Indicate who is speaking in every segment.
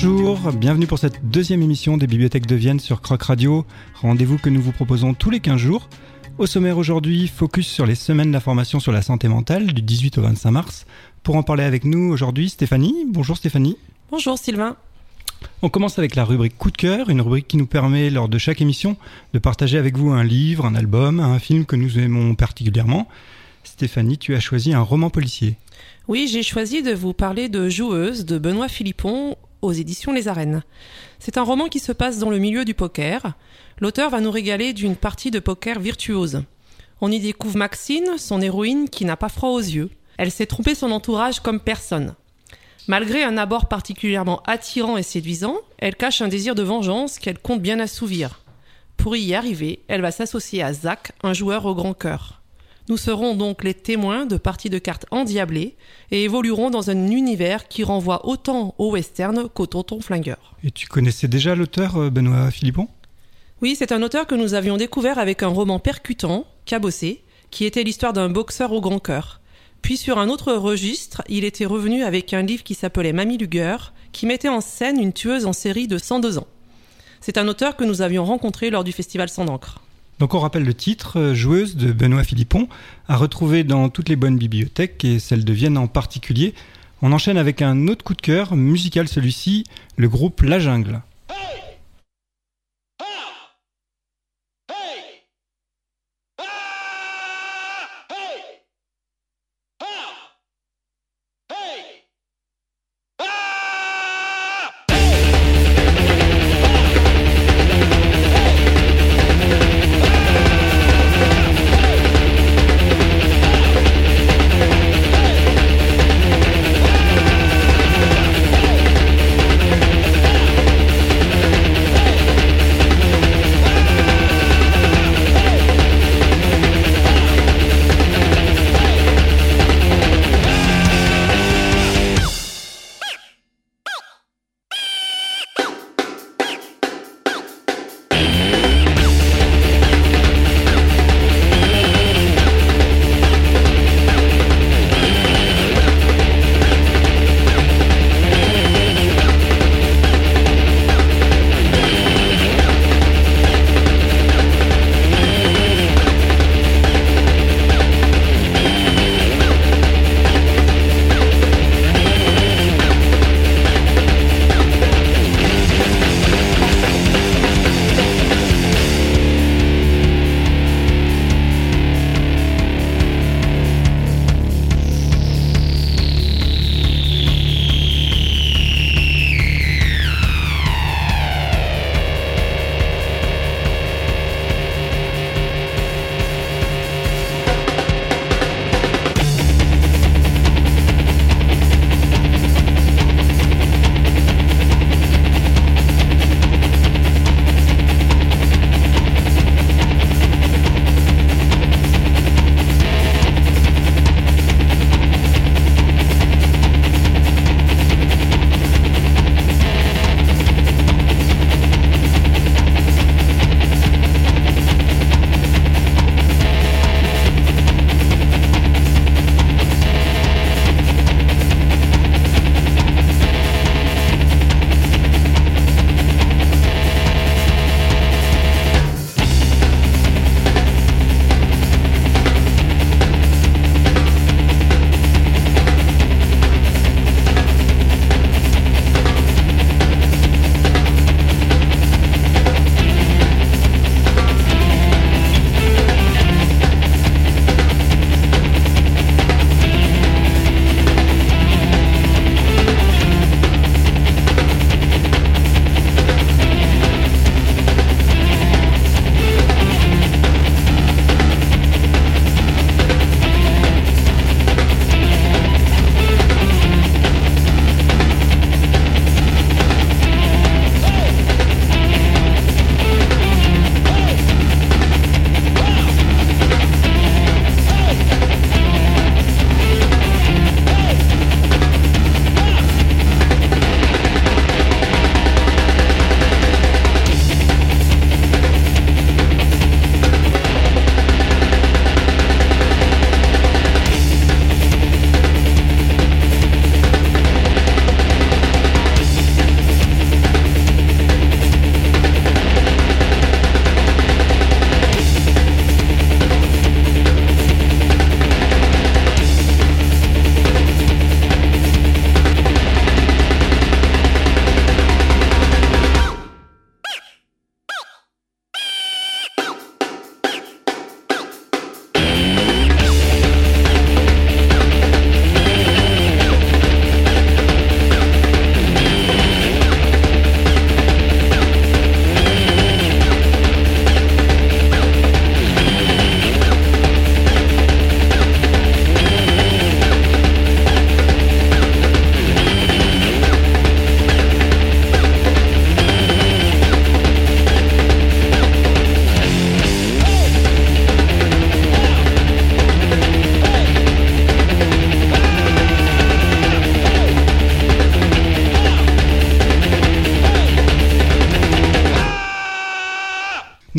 Speaker 1: Bonjour, bienvenue pour cette deuxième émission des Bibliothèques de Vienne sur Croc Radio, rendez-vous que nous vous proposons tous les 15 jours. Au sommaire aujourd'hui, focus sur les semaines d'information sur la santé mentale du 18 au 25 mars. Pour en parler avec nous aujourd'hui, Stéphanie. Bonjour Stéphanie.
Speaker 2: Bonjour Sylvain.
Speaker 1: On commence avec la rubrique coup de cœur, une rubrique qui nous permet lors de chaque émission de partager avec vous un livre, un album, un film que nous aimons particulièrement. Stéphanie, tu as choisi un roman policier.
Speaker 2: Oui, j'ai choisi de vous parler de Joueuse de Benoît Philippon aux éditions Les Arènes. C'est un roman qui se passe dans le milieu du poker. L'auteur va nous régaler d'une partie de poker virtuose. On y découvre Maxine, son héroïne qui n'a pas froid aux yeux. Elle s'est trompée son entourage comme personne. Malgré un abord particulièrement attirant et séduisant, elle cache un désir de vengeance qu'elle compte bien assouvir. Pour y arriver, elle va s'associer à Zach, un joueur au grand cœur. Nous serons donc les témoins de parties de cartes endiablées et évoluerons dans un univers qui renvoie autant au western qu'au tonton flingueur.
Speaker 1: Et tu connaissais déjà l'auteur euh, Benoît Philippon?
Speaker 2: Oui, c'est un auteur que nous avions découvert avec un roman percutant, Cabossé, qui était l'histoire d'un boxeur au grand cœur. Puis sur un autre registre, il était revenu avec un livre qui s'appelait Mamie Luger, qui mettait en scène une tueuse en série de 102 ans. C'est un auteur que nous avions rencontré lors du festival Sans d'encre.
Speaker 1: Donc on rappelle le titre, euh, Joueuse de Benoît Philippon, à retrouver dans toutes les bonnes bibliothèques et celle de Vienne en particulier. On enchaîne avec un autre coup de cœur, musical celui-ci, le groupe La Jungle.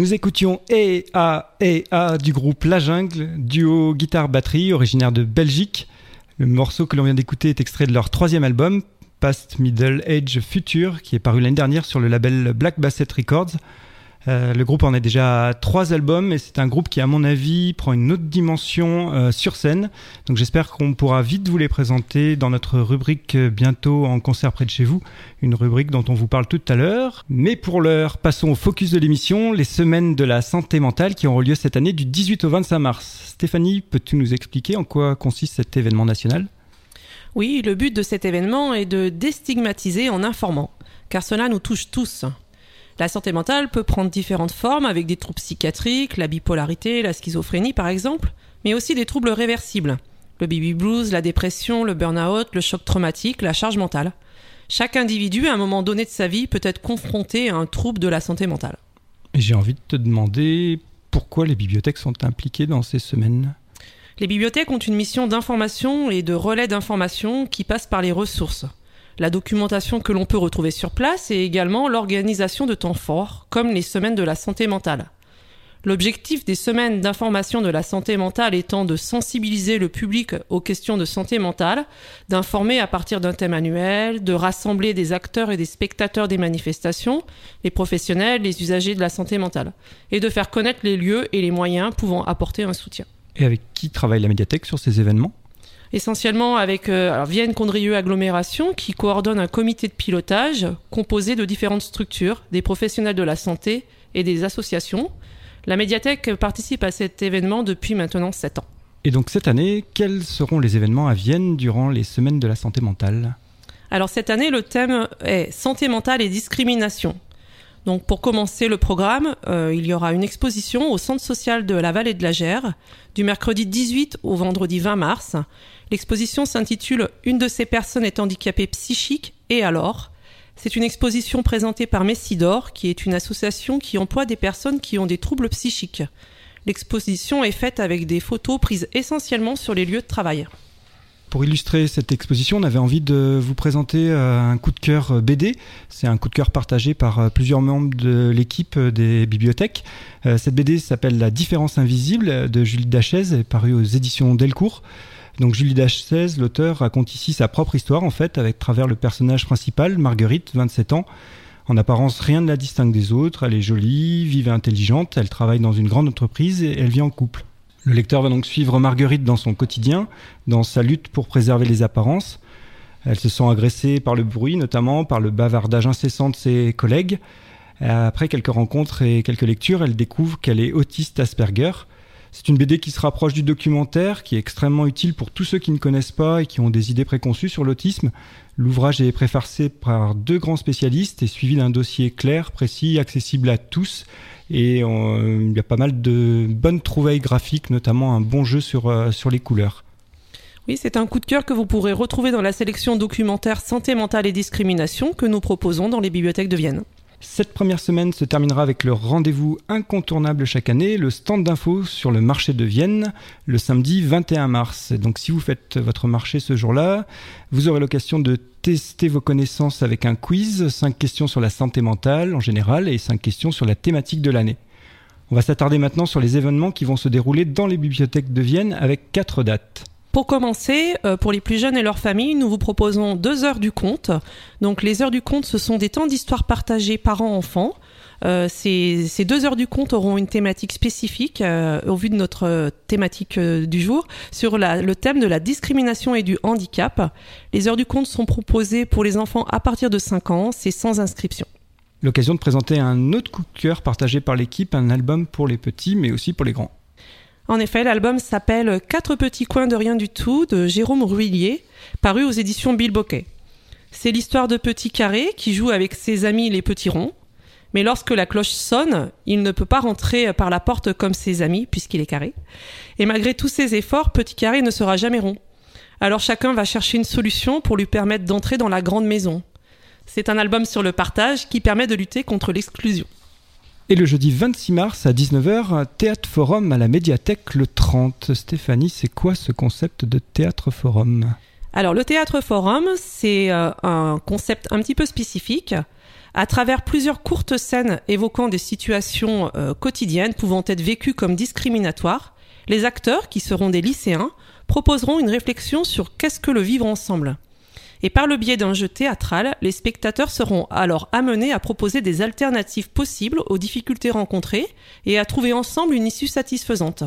Speaker 1: Nous écoutions E A E A du groupe La Jungle, duo guitare-batterie originaire de Belgique. Le morceau que l'on vient d'écouter est extrait de leur troisième album, Past Middle Age Future, qui est paru l'année dernière sur le label Black Basset Records. Euh, le groupe en est déjà trois albums et c'est un groupe qui, à mon avis, prend une autre dimension euh, sur scène. Donc j'espère qu'on pourra vite vous les présenter dans notre rubrique euh, bientôt en concert près de chez vous, une rubrique dont on vous parle tout à l'heure. Mais pour l'heure, passons au focus de l'émission, les semaines de la santé mentale qui auront lieu cette année du 18 au 25 mars. Stéphanie, peux-tu nous expliquer en quoi consiste cet événement national?
Speaker 2: Oui, le but de cet événement est de déstigmatiser en informant, car cela nous touche tous. La santé mentale peut prendre différentes formes avec des troubles psychiatriques, la bipolarité, la schizophrénie par exemple, mais aussi des troubles réversibles. Le baby blues, la dépression, le burn-out, le choc traumatique, la charge mentale. Chaque individu, à un moment donné de sa vie, peut être confronté à un trouble de la santé mentale.
Speaker 1: J'ai envie de te demander pourquoi les bibliothèques sont impliquées dans ces semaines?
Speaker 2: Les bibliothèques ont une mission d'information et de relais d'information qui passe par les ressources la documentation que l'on peut retrouver sur place et également l'organisation de temps forts, comme les semaines de la santé mentale. L'objectif des semaines d'information de la santé mentale étant de sensibiliser le public aux questions de santé mentale, d'informer à partir d'un thème annuel, de rassembler des acteurs et des spectateurs des manifestations, les professionnels, les usagers de la santé mentale, et de faire connaître les lieux et les moyens pouvant apporter un soutien.
Speaker 1: Et avec qui travaille la médiathèque sur ces événements?
Speaker 2: Essentiellement avec euh, alors Vienne Condrieu Agglomération qui coordonne un comité de pilotage composé de différentes structures, des professionnels de la santé et des associations. La médiathèque participe à cet événement depuis maintenant 7 ans.
Speaker 1: Et donc cette année, quels seront les événements à Vienne durant les semaines de la santé mentale?
Speaker 2: Alors cette année, le thème est santé mentale et discrimination. Donc pour commencer le programme, euh, il y aura une exposition au centre social de la vallée de la Gère du mercredi 18 au vendredi 20 mars. L'exposition s'intitule Une de ces personnes est handicapée psychique et alors C'est une exposition présentée par Messidor, qui est une association qui emploie des personnes qui ont des troubles psychiques. L'exposition est faite avec des photos prises essentiellement sur les lieux de travail.
Speaker 1: Pour illustrer cette exposition, on avait envie de vous présenter euh, un coup de cœur euh, BD. C'est un coup de cœur partagé par euh, plusieurs membres de l'équipe des bibliothèques. Cette BD s'appelle La différence invisible de Julie Dachez, paru aux éditions Delcourt. Donc Julie Dachez, l'auteur, raconte ici sa propre histoire en fait, avec travers le personnage principal, Marguerite, 27 ans. En apparence, rien ne la distingue des autres. Elle est jolie, vive et intelligente. Elle travaille dans une grande entreprise et elle vit en couple. Le lecteur va donc suivre Marguerite dans son quotidien, dans sa lutte pour préserver les apparences. Elle se sent agressée par le bruit, notamment par le bavardage incessant de ses collègues. Après quelques rencontres et quelques lectures, elle découvre qu'elle est autiste Asperger. C'est une BD qui se rapproche du documentaire, qui est extrêmement utile pour tous ceux qui ne connaissent pas et qui ont des idées préconçues sur l'autisme. L'ouvrage est préfacé par deux grands spécialistes et suivi d'un dossier clair, précis, accessible à tous et euh, il y a pas mal de bonnes trouvailles graphiques, notamment un bon jeu sur, euh, sur les couleurs.
Speaker 2: Oui, c'est un coup de cœur que vous pourrez retrouver dans la sélection documentaire Santé mentale et discrimination que nous proposons dans les bibliothèques de Vienne.
Speaker 1: Cette première semaine se terminera avec le rendez-vous incontournable chaque année, le stand d'infos sur le marché de Vienne, le samedi 21 mars. Donc si vous faites votre marché ce jour-là, vous aurez l'occasion de tester vos connaissances avec un quiz, 5 questions sur la santé mentale en général et 5 questions sur la thématique de l'année. On va s'attarder maintenant sur les événements qui vont se dérouler dans les bibliothèques de Vienne avec 4 dates.
Speaker 2: Pour commencer, euh, pour les plus jeunes et leurs familles, nous vous proposons deux heures du conte. Donc les heures du conte, ce sont des temps d'histoire partagés parents-enfants. Euh, ces, deux heures du conte auront une thématique spécifique euh, au vu de notre thématique du jour sur le thème de la discrimination et du handicap. Les heures du conte sont proposées pour les enfants à partir de 5 ans, c'est sans inscription.
Speaker 1: L'occasion de présenter un autre coup de cœur partagé par l'équipe, un album pour les petits mais aussi pour les grands.
Speaker 2: En effet, l'album s'appelle Quatre petits coins de rien du tout de Jérôme Ruillier, paru aux éditions Bill Bocquet. C'est l'histoire de Petit Carré qui joue avec ses amis les petits ronds. Mais lorsque la cloche sonne, il ne peut pas rentrer par la porte comme ses amis, puisqu'il est carré. Et malgré tous ses efforts, Petit Carré ne sera jamais rond. Alors chacun va chercher une solution pour lui permettre d'entrer dans la grande maison. C'est un album sur le partage qui permet de lutter contre l'exclusion.
Speaker 1: Et le jeudi 26 mars à 19h, Théâtre Forum à la médiathèque le 30. Stéphanie, c'est quoi ce concept de Théâtre Forum?
Speaker 2: Alors le Théâtre Forum, c'est euh, un concept un petit peu spécifique. À travers plusieurs courtes scènes évoquant des situations euh, quotidiennes pouvant être vécues comme discriminatoires, les acteurs, qui seront des lycéens, proposeront une réflexion sur qu'est-ce que le vivre ensemble. Et par le biais d'un jeu théâtral, les spectateurs seront alors amenés à proposer des alternatives possibles aux difficultés rencontrées et à trouver ensemble une issue satisfaisante.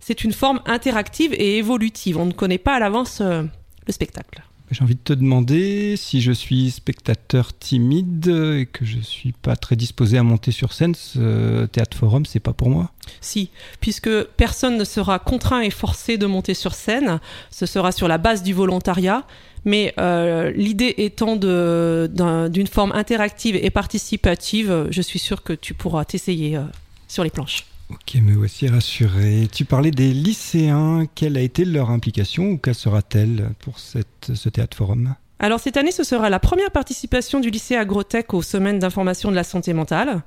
Speaker 2: C'est une forme interactive et évolutive. On ne connaît pas à l'avance euh, le spectacle.
Speaker 1: J'ai envie de te demander si je suis spectateur timide et que je suis pas très disposé à monter sur scène, ce théâtre forum, c'est pas pour moi.
Speaker 2: Si, puisque personne ne sera contraint et forcé de monter sur scène, ce sera sur la base du volontariat. Mais euh, l'idée étant d'une forme interactive et participative, je suis sûr que tu pourras t'essayer euh, sur les planches.
Speaker 1: Ok, me voici rassuré. Tu parlais des lycéens. Quelle a été leur implication ou quelle sera-t-elle pour cette, ce théâtre forum?
Speaker 2: Alors cette année, ce sera la première participation du lycée Agrotech aux semaines d'information de la santé mentale.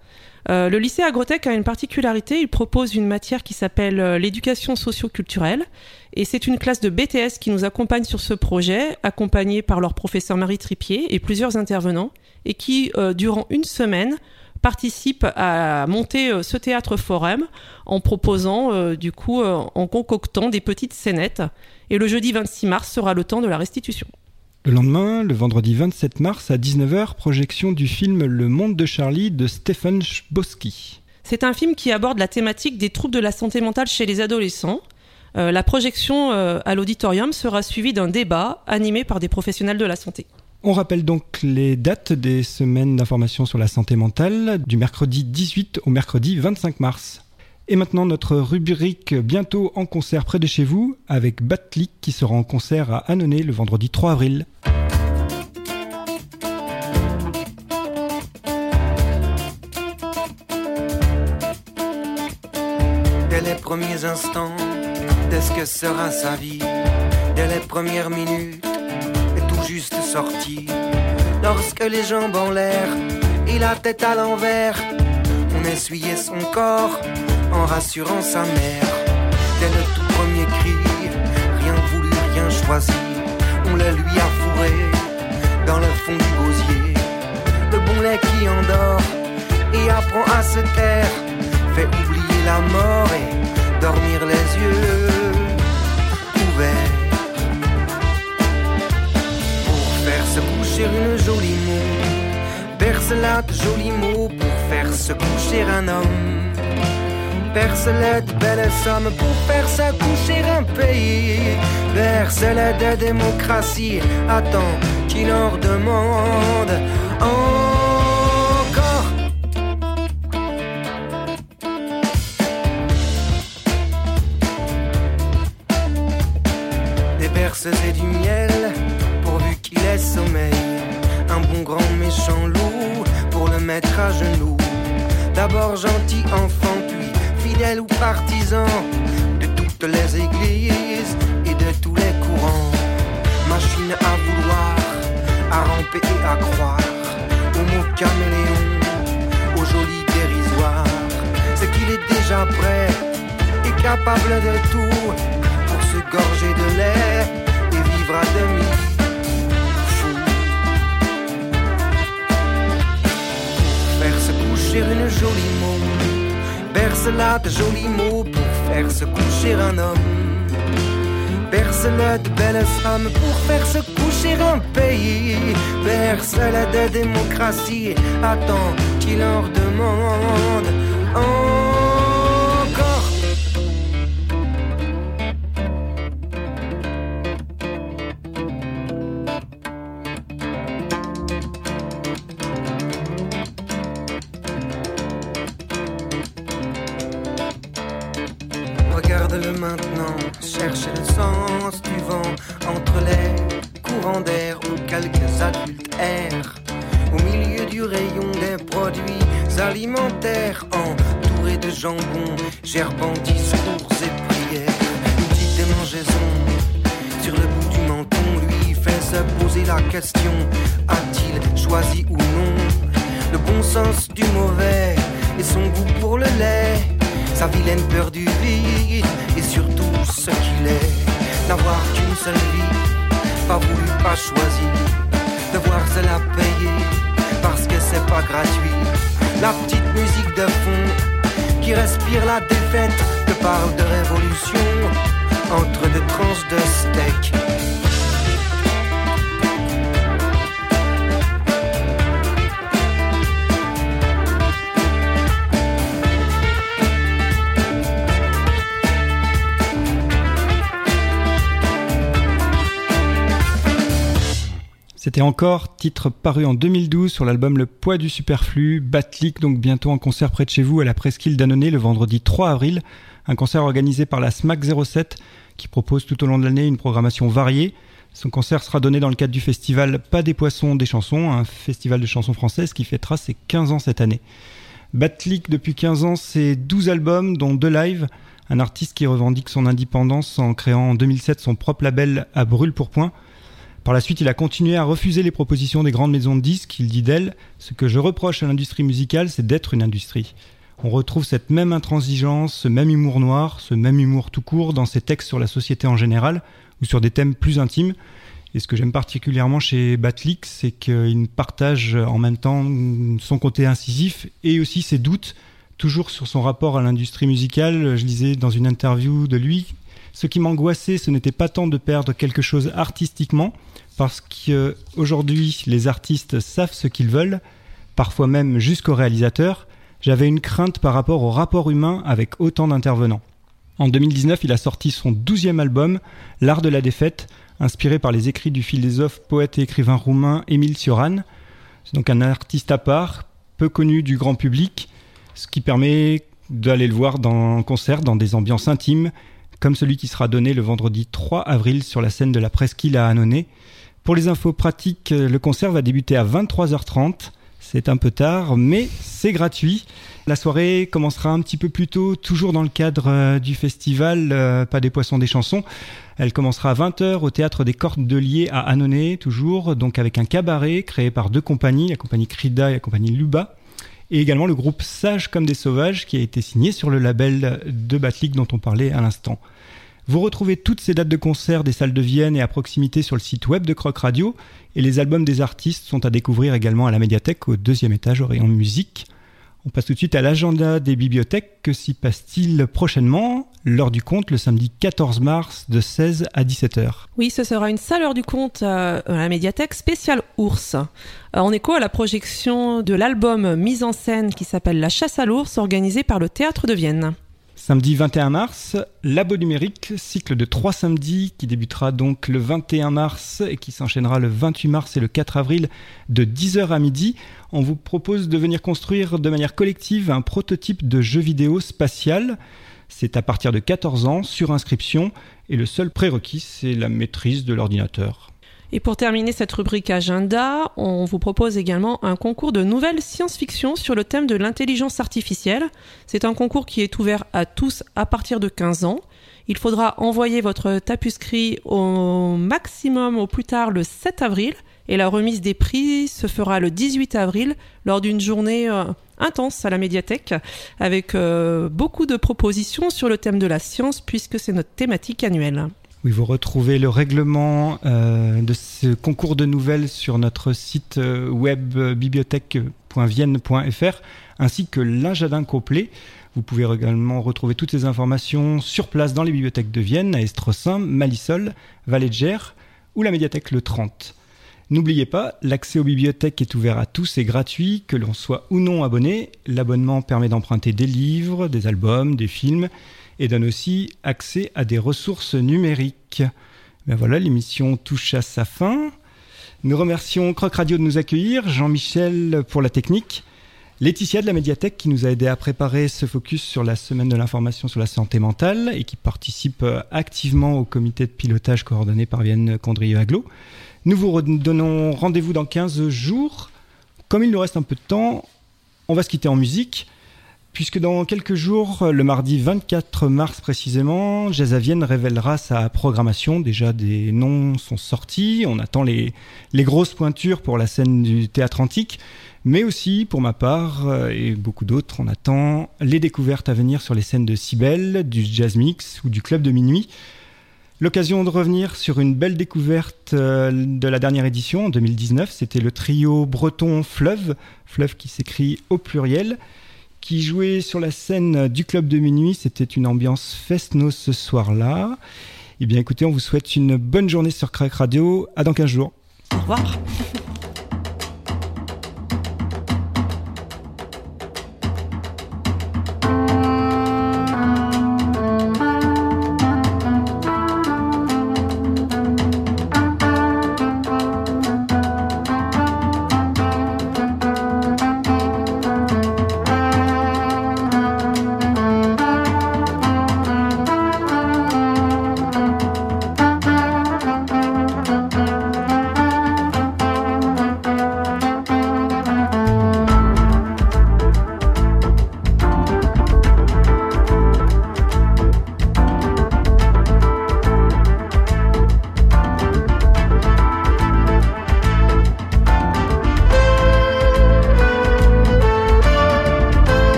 Speaker 2: Euh, le lycée Agrotech a une particularité, il propose une matière qui s'appelle euh, l'éducation socio-culturelle et c'est une classe de BTS qui nous accompagne sur ce projet, accompagnée par leur professeur Marie Tripier et plusieurs intervenants et qui, euh, durant une semaine, participe à monter euh, ce théâtre forum en proposant, euh, du coup, euh, en concoctant des petites scénettes. Et le jeudi 26 mars sera le temps de la restitution.
Speaker 1: Le lendemain, le vendredi 27 mars à 19h, projection du film Le monde de Charlie de Stephen Chbosky.
Speaker 2: C'est un film qui aborde la thématique des troubles de la santé mentale chez les adolescents. la projection à l'auditorium sera suivie d'un débat animé par des professionnels de la santé.
Speaker 1: On rappelle donc les dates des semaines d'information sur la santé mentale du mercredi 18 au mercredi 25 mars. Et maintenant notre rubrique bientôt en concert près de chez vous avec Batlik qui sera en concert à Annonay le vendredi 3 avril.
Speaker 3: Dès les premiers instants, dès ce que sera sa vie, dès les premières minutes juste sorti. Lorsque les jambes en l'air et la tête à l'envers, on essuyait son corps en rassurant sa mère. Dès le tout premier cri, rien voulu, rien choisi, on le lui a fourré dans le fond du gosier. Le bon lait qui endort et apprend à se taire, fait oublier la mort et dormir les yeux une jolie mot. Perce-la de jolis mots pour faire se coucher un homme. Perce-la de belles sommes pour faire se coucher un pays. Perce-la de démocratie, attends qu'il en demande encore. Des berceuses et du miel sommeil. Un bon grand méchant loup pour le mettre à genoux. D'abord gentil enfant, puis fidèle ou partisan de toutes les églises et de tous les courants. Machine à vouloir, à ramper et à croire. Au mot caméléon, au joli dérisoire. C'est qu'il est déjà prêt et capable de tout pour se gorger de lait et vivre à demi une jolie mot. Berce-la de jolis mots pour faire se coucher un homme. Berce-la de belles femmes pour faire se coucher un pays. Berce-la de démocratie, attends qu'il en demande. gerbant et surtout ce qu'il est, n'avoir qu'une seule vie, pas voulu, pas choisi, devoir se la payer parce que c'est pas gratuit. La petite musique de fond qui respire la défaite, te parle de révolution entre deux tranches de steak.
Speaker 1: C'était encore, titre paru en 2012 sur l'album Le poids du superflu, Batlik, donc bientôt en concert près de chez vous à la Presqu'île d'Annonay le vendredi 3 avril. Un concert organisé par la SMAC 07 qui propose tout au long de l'année une programmation variée. Son concert sera donné dans le cadre du festival Pas des poissons, des chansons, un festival de chansons françaises qui fêtera ses 15 ans cette année. Batlik, depuis 15 ans, c'est 12 albums, dont deux lives. Un artiste qui revendique son indépendance en créant en 2007 son propre label à Brûle pour Point. Par la suite, il a continué à refuser les propositions des grandes maisons de disques. Il dit d'elle Ce que je reproche à l'industrie musicale, c'est d'être une industrie. On retrouve cette même intransigeance, ce même humour noir, ce même humour tout court dans ses textes sur la société en général ou sur des thèmes plus intimes. Et ce que j'aime particulièrement chez Batlik, c'est qu'il partage en même temps son côté incisif et aussi ses doutes, toujours sur son rapport à l'industrie musicale. Je lisais dans une interview de lui ce qui m'angoissait, ce n'était pas tant de perdre quelque chose artistiquement, parce qu'aujourd'hui, les artistes savent ce qu'ils veulent, parfois même jusqu'au réalisateur. J'avais une crainte par rapport au rapport humain avec autant d'intervenants. En 2019, il a sorti son douzième album, L'Art de la défaite, inspiré par les écrits du philosophe, poète et écrivain roumain Émile Cioran. C'est donc un artiste à part, peu connu du grand public, ce qui permet d'aller le voir dans un concert dans des ambiances intimes comme celui qui sera donné le vendredi 3 avril sur la scène de la Presqu'île à Annonay. Pour les infos pratiques, le concert va débuter à 23h30. C'est un peu tard, mais c'est gratuit. La soirée commencera un petit peu plus tôt, toujours dans le cadre euh, du festival euh, Pas des poissons des chansons. Elle commencera à 20h au théâtre des Cordeliers à Annonay, toujours, donc avec un cabaret créé par deux compagnies, la compagnie Crida et la compagnie Luba et également le groupe Sage comme des sauvages qui a été signé sur le label de Batlik dont on parlait à l'instant. Vous retrouvez toutes ces dates de concert des salles de Vienne et à proximité sur le site web de Croc Radio et les albums des artistes sont à découvrir également à la médiathèque au deuxième étage au rayon musique. On passe tout de suite à l'agenda des bibliothèques. Que s'y passe-t-il prochainement? L'heure du compte le samedi 14 mars de 16 à 17h.
Speaker 2: Oui, ce sera une salle heure du compte euh, à la médiathèque spéciale ours. Euh, en écho à la projection de l'album mise en scène qui s'appelle La chasse à l'ours organisé par le théâtre de Vienne.
Speaker 1: Samedi 21 mars, Labo numérique, cycle de trois samedis qui débutera donc le 21 mars et qui s'enchaînera le 28 mars et le 4 avril de 10h à midi. On vous propose de venir construire de manière collective un prototype de jeu vidéo spatial. C'est à partir de 14 ans, sur inscription, et le seul prérequis, c'est la maîtrise de l'ordinateur.
Speaker 2: Et pour terminer cette rubrique agenda, on vous propose également un concours de nouvelles science-fiction sur le thème de l'intelligence artificielle. C'est un concours qui est ouvert à tous à partir de 15 ans. Il faudra envoyer votre tapuscrit au maximum au plus tard le 7 avril et la remise des prix se fera le 18 avril lors d'une journée euh, intense à la médiathèque avec euh, beaucoup de propositions sur le thème de la science puisque c'est notre thématique annuelle.
Speaker 1: Oui, vous retrouvez le règlement euh, de ce concours de nouvelles sur notre site euh, web bibliothèque.vienne.fr ainsi que l'agenda complet. Vous pouvez également retrouver toutes ces informations sur place dans les bibliothèques de Vienne, à Estrossin, Malisol, Vallée ou la médiathèque Le 30. N'oubliez pas, l'accès aux bibliothèques est ouvert à tous et gratuit, que l'on soit ou non abonné. L'abonnement permet d'emprunter des livres, des albums, des films et donne aussi accès à des ressources numériques. Ben voilà, l'émission touche à sa fin. Nous remercions Croc Radio de nous accueillir, Jean-Michel pour la technique, Laetitia de la médiathèque qui nous a aidé à préparer ce focus sur la semaine de l'information sur la santé mentale et qui participe activement au comité de pilotage coordonné par Vienne Condrieu-Aglo. Nous vous donnons rendez-vous dans 15 jours. Comme il nous reste un peu de temps, on va se quitter en musique puisque dans quelques jours, le mardi 24 mars précisément, Jazz révélera sa programmation. Déjà, des noms sont sortis. On attend les, grosses pointures pour la scène du théâtre antique. Mais aussi, pour ma part, euh, et beaucoup d'autres, on attend les découvertes à venir sur les scènes de Cybelle, du Jazz Mix ou du Club de Minuit. L'occasion de revenir sur une belle découverte euh, de la dernière édition en 2019, c'était le trio breton Fleuve, Fleuve qui s'écrit au pluriel, qui jouait sur la scène du club de minuit. C'était une ambiance fest-no ce soir-là. Eh bien écoutez, on vous souhaite une bonne journée sur Crack Radio. À dans 15 jours.
Speaker 2: Au revoir.